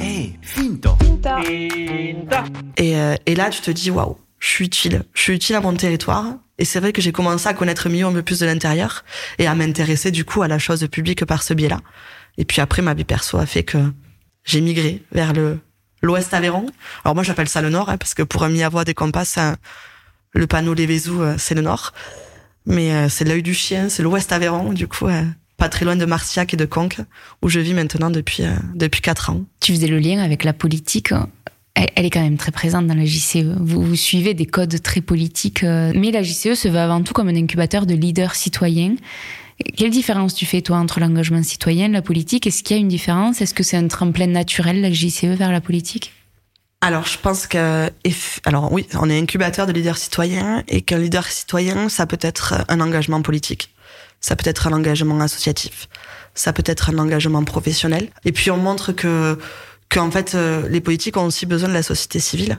Hey, finto. Et, euh, et là, tu te dis, waouh, je suis utile. Je suis utile à mon territoire. Et c'est vrai que j'ai commencé à connaître mieux un peu plus de l'intérieur et à m'intéresser du coup à la chose publique par ce biais-là. Et puis après, ma vie perso a fait que j'ai migré vers le l'Ouest Aveyron. Alors moi, j'appelle ça le Nord, hein, parce que pour un des compas, c'est le panneau des Vézous, euh, c'est le Nord. Mais euh, c'est l'œil du chien, c'est l'Ouest Aveyron, du coup, euh, pas très loin de Marciac et de Conques, où je vis maintenant depuis euh, depuis quatre ans. Tu faisais le lien avec la politique. Elle, elle est quand même très présente dans la JCE. Vous, vous suivez des codes très politiques, euh, mais la JCE se veut avant tout comme un incubateur de leaders citoyens. Quelle différence tu fais, toi, entre l'engagement citoyen et la politique? Est-ce qu'il y a une différence? Est-ce que c'est un tremplin naturel, la JCE, vers la politique? Alors, je pense que, alors oui, on est incubateur de leaders citoyens et qu'un leader citoyen, ça peut être un engagement politique, ça peut être un engagement associatif, ça peut être un engagement professionnel. Et puis on montre que, qu'en fait, euh, les politiques ont aussi besoin de la société civile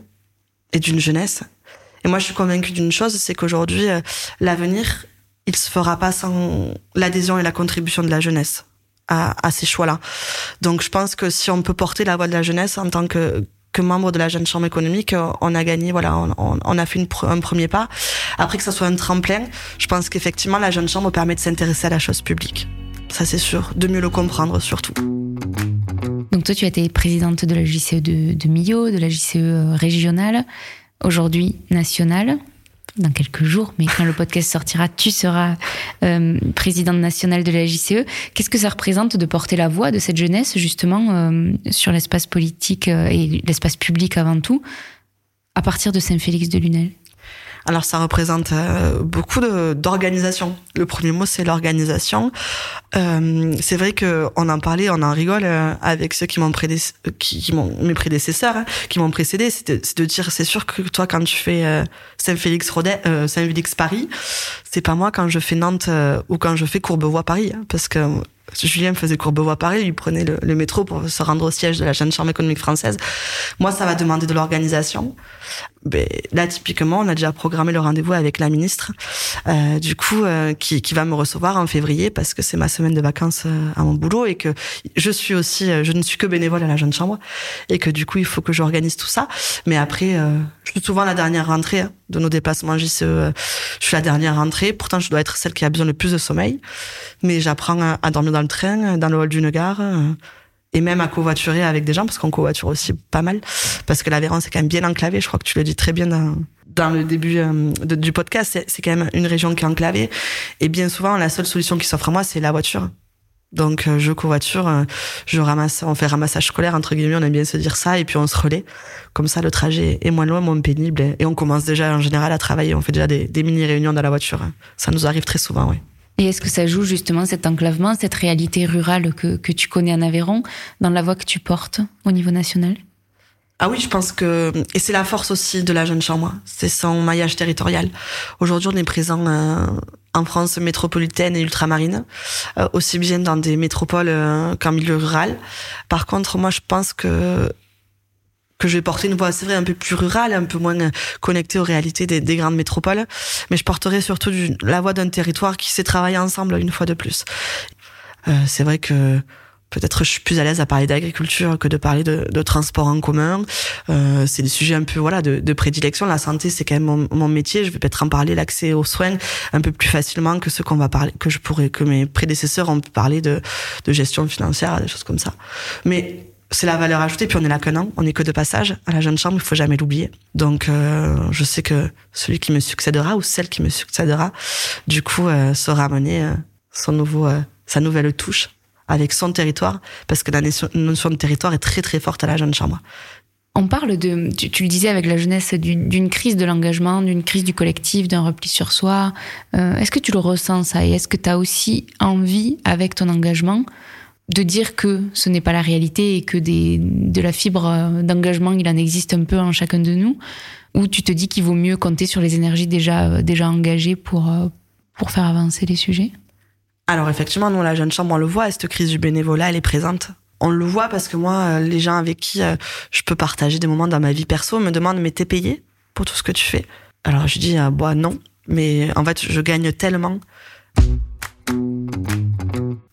et d'une jeunesse. Et moi, je suis convaincue d'une chose, c'est qu'aujourd'hui, euh, l'avenir, il se fera pas sans l'adhésion et la contribution de la jeunesse à, à ces choix-là. Donc, je pense que si on peut porter la voix de la jeunesse en tant que que membre de la jeune chambre économique, euh, on a gagné, voilà, on, on- on a fait une un premier pas. Après que ça soit un tremplin, je pense qu'effectivement la jeune chambre permet de s'intéresser à la chose publique. Ça c'est sûr, de mieux le comprendre surtout. Donc toi, tu as été présidente de la JCE de, de Millau, de la JCE euh, régionale, aujourd'hui nationale, dans quelques jours, mais quand le podcast sortira, tu seras euh, présidente nationale de la JCE. Qu'est-ce que ça représente de porter la voix de cette jeunesse, justement, euh, sur l'espace politique et l'espace public avant tout, à partir de Saint-Félix de Lunel Alors ça représente euh, beaucoup de- d'organisation. Le premier mot c'est l'organisation. Euh, c'est vrai que on en parlait, on en rigole euh, avec ceux qui m'ont qui, m'ont mes prédécesseurs, hein, qui m'ont précédé. C'est de, dire, c'est sûr que toi quand tu fais euh, Saint-Félix Saint-Félix Paris, c'est pas moi quand je fais Nantes ou quand je fais Courbevoie Paris, hein, parce que Julien faisait Courbevoie Paris, il prenait le, métro pour se rendre au siège de la jeune chambre économique française. Moi, ça va demander de l'organisation. Ben, là, typiquement, on a déjà programmé le rendez-vous avec la ministre, du coup, qui, qui va me recevoir en février parce que c'est ma semaine de vacances euh, à mon boulot et que je suis aussi, euh, je ne suis que bénévole à la jeune chambre et que du coup, il faut que j'organise tout ça. Mais après, euh, je suis souvent la dernière rentrée hein, de nos déplacements je suis la dernière rentrée. Pourtant, je dois être celle qui a besoin le plus de sommeil. Mais j'apprends à, dormir dans le train, dans le hall d'une gare. Et même à covoiturer avec des gens, parce qu'on covoiture aussi pas mal, parce que l'Aveyron, c'est quand même bien enclavé, je crois que tu le dis très bien dans, le début euh, du podcast, c'est- quand même une région qui est enclavée, et bien souvent, la seule solution qui s'offre à moi, c'est la voiture. Donc euh, je covoiture, euh, je ramasse, on fait ramassage scolaire entre guillemets, on aime bien se dire ça, et puis on se relaie. Comme ça, le trajet est moins loin, moins pénible, et, on commence déjà en général à travailler. On fait déjà des, des mini réunions dans la voiture. Ça nous arrive très souvent, oui. Et est-ce que ça joue justement cet enclavement, cette réalité rurale que, que tu connais en Aveyron, dans la voix que tu portes au niveau national? Ah oui, je pense que et c'est la force aussi de la jeune chambre, c'est son maillage territorial. Aujourd'hui, on est présent euh, en France métropolitaine et ultramarine, euh, aussi bien dans des métropoles euh, qu'en milieu rural. Par contre, moi, je pense que que je vais porter une voix, c'est vrai, un peu plus rurale, un peu moins euh, connectée aux réalités des, des grandes métropoles, mais je porterai surtout du- la voix d'un territoire qui sait travailler ensemble une fois de plus. Euh, c'est vrai que peut-être je suis plus à l'aise à parler d'agriculture que de parler de, de transport en commun. Euh, c'est des sujets un peu voilà de, de prédilection. La santé, c'est quand même mon, mon métier. Je vais peut-être en parler l'accès aux soins un peu plus facilement que ce qu'on va parler, que je pourrais, que mes prédécesseurs ont pu parler de, de gestion financière, des choses comme ça. Mais c'est la valeur ajoutée. Puis on est là qu'un an, on est que de passage à la jeune chambre. Il faut jamais l'oublier. Donc euh, je sais que celui qui me succédera ou celle qui me succédera, du coup, euh, saura amener euh, son nouveau, sa nouvelle touche avec son territoire, parce que la notion de territoire est très très forte à la jeune chambre. On parle de, tu, le disais avec la jeunesse, d'une crise de l'engagement, d'une crise du collectif, d'un repli sur soi. Est-ce que tu le ressens ça? Et est-ce que tu as aussi envie, avec ton engagement, de dire que ce n'est pas la réalité et que des, de la fibre d'engagement, il en existe un peu en chacun de nous Ou tu te dis qu'il vaut mieux compter sur les énergies déjà, euh, déjà engagées pour, euh, pour faire avancer les sujets? Alors effectivement, nous, la jeune chambre, on le voit, cette crise du bénévolat, elle est présente. On le voit parce que moi, euh, les gens avec qui je peux partager des moments dans ma vie perso me demandent, mais t'es payé pour tout ce que tu fais? Alors je dis, bah non, mais en fait, je gagne tellement